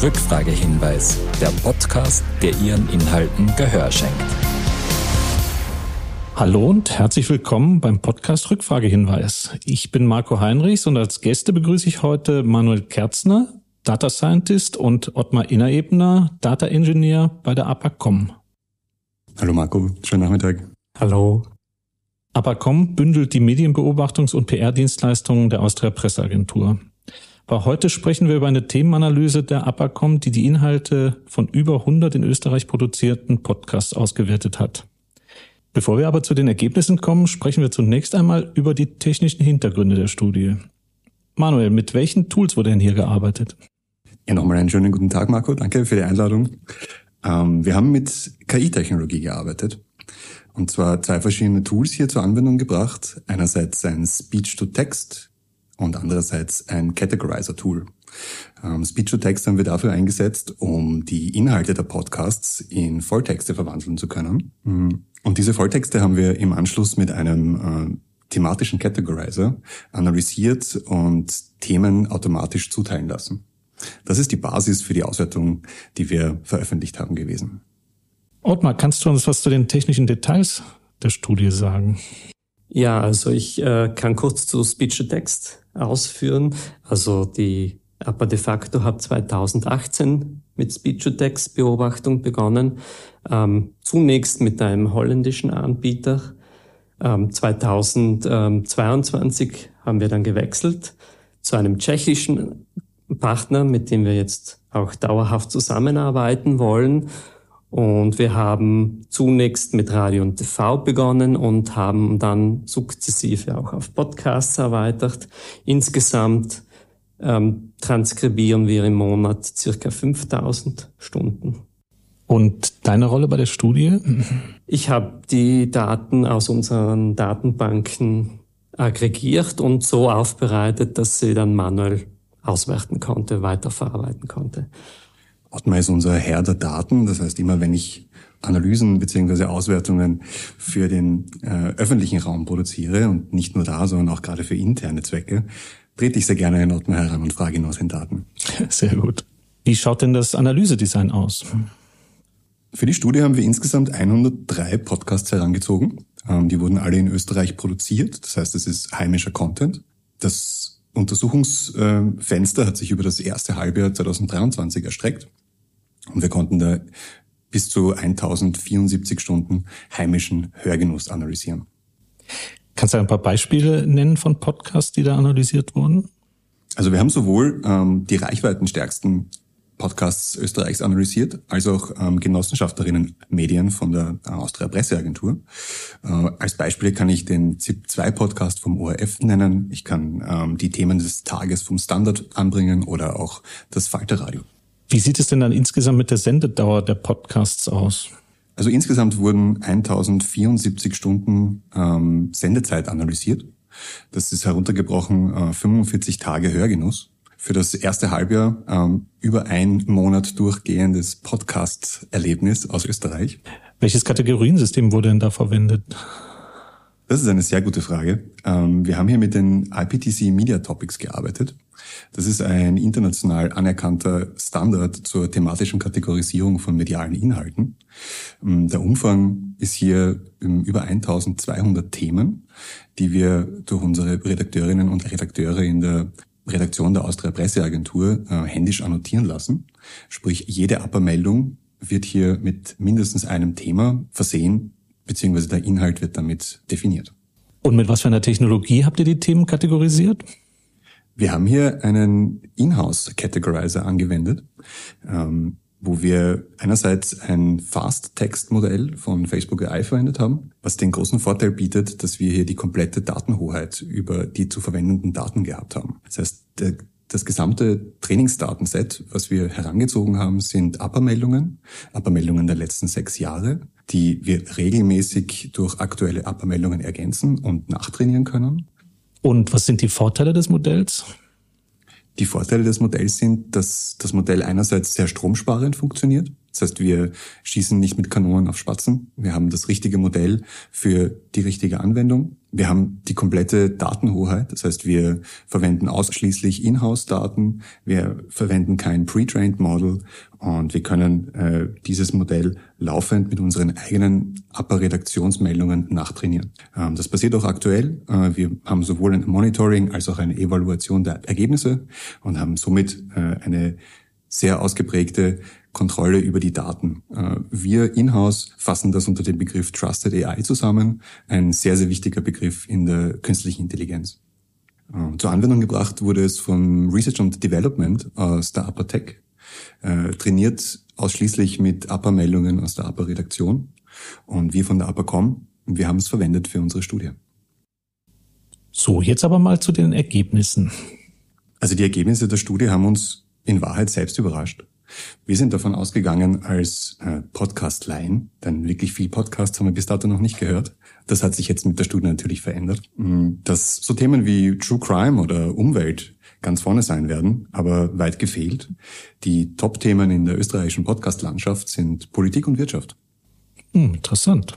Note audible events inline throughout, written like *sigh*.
Rückfragehinweis, der Podcast, der Ihren Inhalten Gehör schenkt. Hallo und herzlich willkommen beim Podcast Rückfragehinweis. Ich bin Marco Heinrichs und als Gäste begrüße ich heute Manuel Kerzner, Data Scientist und Ottmar Innerebner, Data Engineer bei der APACOM. Hallo Marco, schönen Nachmittag. Hallo. APACOM bündelt die Medienbeobachtungs- und PR-Dienstleistungen der Austria Presseagentur. Aber heute sprechen wir über eine Themenanalyse der APACOM, die die Inhalte von über 100 in Österreich produzierten Podcasts ausgewertet hat. Bevor wir aber zu den Ergebnissen kommen, sprechen wir zunächst einmal über die technischen Hintergründe der Studie. Manuel, mit welchen Tools wurde denn hier gearbeitet? Ja, nochmal einen schönen guten Tag, Marco. Danke für die Einladung. Ähm, wir haben mit KI-Technologie gearbeitet. Und zwar zwei verschiedene Tools hier zur Anwendung gebracht. Einerseits ein Speech-to-Text und andererseits ein Categorizer-Tool. Ähm, Speech-to-Text haben wir dafür eingesetzt, um die Inhalte der Podcasts in Volltexte verwandeln zu können. Mhm. Und diese Volltexte haben wir im Anschluss mit einem äh, thematischen Categorizer analysiert und Themen automatisch zuteilen lassen. Das ist die Basis für die Auswertung, die wir veröffentlicht haben gewesen. Ottmar, kannst du uns was zu den technischen Details der Studie sagen? Ja, also ich äh, kann kurz zu Speech-to-Text ausführen. Also die APA de facto hat 2018 mit Speech-to-Text-Beobachtung begonnen. Ähm, zunächst mit einem holländischen Anbieter. Ähm, 2022 haben wir dann gewechselt zu einem tschechischen Partner, mit dem wir jetzt auch dauerhaft zusammenarbeiten wollen. Und wir haben zunächst mit Radio und TV begonnen und haben dann sukzessive auch auf Podcasts erweitert. Insgesamt ähm, transkribieren wir im Monat circa 5000 Stunden. Und deine Rolle bei der Studie? Ich habe die Daten aus unseren Datenbanken aggregiert und so aufbereitet, dass sie dann manuell auswerten konnte, weiterverarbeiten konnte. Ottmar ist unser Herr der Daten. Das heißt, immer wenn ich Analysen beziehungsweise Auswertungen für den äh, öffentlichen Raum produziere und nicht nur da, sondern auch gerade für interne Zwecke, trete ich sehr gerne in Ottmar heran und frage ihn aus den Daten. *laughs* Sehr gut. Wie schaut denn das Analysedesign aus? Für die Studie haben wir insgesamt 103 Podcasts herangezogen. Ähm, die wurden alle in Österreich produziert. Das heißt, es ist heimischer Content. Das Untersuchungsfenster hat sich über das erste Halbjahr 2023 erstreckt und wir konnten da bis zu 1074 Stunden heimischen Hörgenuss analysieren. Kannst du ein paar Beispiele nennen von Podcasts, die da analysiert wurden? Also wir haben sowohl ähm, die reichweitenstärksten Podcasts Österreichs analysiert, als auch ähm, Genossenschafterinnen Medien von der äh, Austria Presseagentur. Äh, als Beispiel kann ich den ZIP2-Podcast vom ORF nennen. Ich kann ähm, die Themen des Tages vom Standard anbringen oder auch das Falterradio. Wie sieht es denn dann insgesamt mit der Sendedauer der Podcasts aus? Also insgesamt wurden 1074 Stunden ähm, Sendezeit analysiert. Das ist heruntergebrochen äh, 45 Tage Hörgenuss für das erste Halbjahr ähm, über ein Monat durchgehendes Podcast-Erlebnis aus Österreich. Welches Kategoriensystem wurde denn da verwendet? Das ist eine sehr gute Frage. Ähm, wir haben hier mit den IPTC Media Topics gearbeitet. Das ist ein international anerkannter Standard zur thematischen Kategorisierung von medialen Inhalten. Ähm, der Umfang ist hier ähm, über 1200 Themen, die wir durch unsere Redakteurinnen und Redakteure in der Redaktion der Austria Presseagentur äh, händisch annotieren lassen. Sprich, jede Upper-Meldung wird hier mit mindestens einem Thema versehen, beziehungsweise der Inhalt wird damit definiert. Und mit was für einer Technologie habt ihr die Themen kategorisiert? Wir haben hier einen Inhouse-Categorizer angewendet. Ähm, wo wir einerseits ein Fast-Text-Modell von Facebook AI verwendet haben, was den großen Vorteil bietet, dass wir hier die komplette Datenhoheit über die zu verwendenden Daten gehabt haben. Das heißt, der, das gesamte Trainingsdatenset, was wir herangezogen haben, sind Upper-Meldungen der letzten sechs Jahre, die wir regelmäßig durch aktuelle Upper-Meldungen ergänzen und nachtrainieren können. Und was sind die Vorteile des Modells? Die Vorteile des Modells sind, dass das Modell einerseits sehr stromsparend funktioniert. Das heißt, wir schießen nicht mit Kanonen auf Spatzen. Wir haben das richtige Modell für die richtige Anwendung. Wir haben die komplette Datenhoheit, das heißt, wir verwenden ausschließlich Inhouse-Daten, wir verwenden kein Pre-Trained Model und wir können äh, dieses Modell laufend mit unseren eigenen Upper-Redaktionsmeldungen nachtrainieren. Ähm, das passiert auch aktuell. Äh, wir haben sowohl ein Monitoring als auch eine Evaluation der Ergebnisse und haben somit äh, eine sehr ausgeprägte Kontrolle über die Daten. Äh, wir in-house fassen das unter dem Begriff Trusted AI zusammen, ein sehr, sehr wichtiger Begriff in der künstlichen Intelligenz. Äh, zur Anwendung gebracht wurde es vom Research and Development aus der Upper Tech, äh, trainiert ausschließlich mit Upper-Meldungen aus der Upper-Redaktion und wir von der Upper.com, wir haben es verwendet für unsere Studie. So, jetzt aber mal zu den Ergebnissen. Also die Ergebnisse der Studie haben uns in Wahrheit selbst überrascht. Wir sind davon ausgegangen als äh, Podcast-Laien, denn wirklich viel Podcasts haben wir bis dato noch nicht gehört. Das hat sich jetzt mit der Studie natürlich verändert. Mm, dass so Themen wie True Crime oder Umwelt ganz vorne sein werden, aber weit gefehlt. Die Top-Themen in der österreichischen Podcast-Landschaft sind Politik und Wirtschaft. Hm, interessant.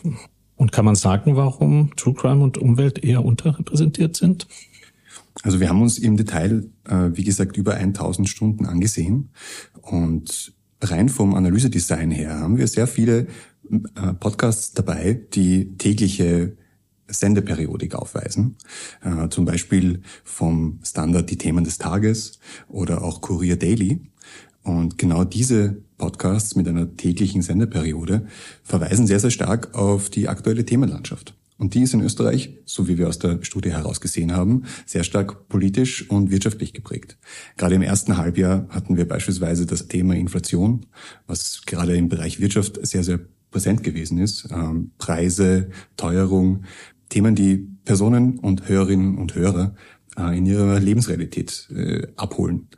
Und kann man sagen, warum True Crime und Umwelt eher unterrepräsentiert sind? Also wir haben uns im Detail, äh, wie gesagt, über 1000 Stunden angesehen und rein vom Analysedesign her haben wir sehr viele äh, Podcasts dabei, die tägliche Sendeperiodik aufweisen. Äh, zum Beispiel vom Standard Die Themen des Tages oder auch Courier Daily. Und genau diese Podcasts mit einer täglichen Sendeperiode verweisen sehr, sehr stark auf die aktuelle Themenlandschaft. Und die ist in Österreich, so wie wir aus der Studie herausgesehen haben, sehr stark politisch und wirtschaftlich geprägt. Gerade im ersten Halbjahr hatten wir beispielsweise das Thema Inflation, was gerade im Bereich Wirtschaft sehr, sehr präsent gewesen ist. Ähm, Preise, Teuerung, Themen, die Personen und Hörerinnen und Hörer äh, in ihrer Lebensrealität äh, abholen.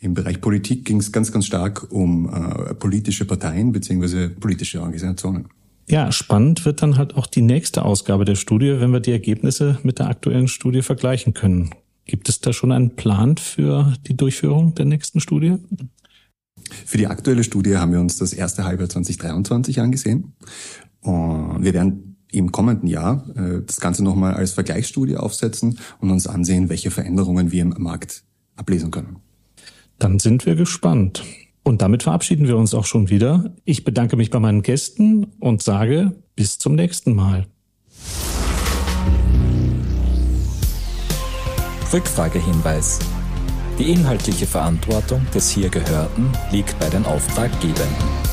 Im Bereich Politik ging es ganz, ganz stark um äh, politische Parteien beziehungsweise politische Organisationen. Ja, spannend wird dann halt auch die nächste Ausgabe der Studie, wenn wir die Ergebnisse mit der aktuellen Studie vergleichen können. Gibt es da schon einen Plan für die Durchführung der nächsten Studie? Für die aktuelle Studie haben wir uns das erste Halbjahr 2023 angesehen. Und wir werden im kommenden Jahr äh, das Ganze nochmal als Vergleichsstudie aufsetzen und uns ansehen, welche Veränderungen wir im Markt ablesen können. Dann sind wir gespannt. Und damit verabschieden wir uns auch schon wieder. Ich bedanke mich bei meinen Gästen und sage bis zum nächsten Mal. Rückfragehinweis. Die inhaltliche Verantwortung des hier Gehörten liegt bei den Auftraggebenden.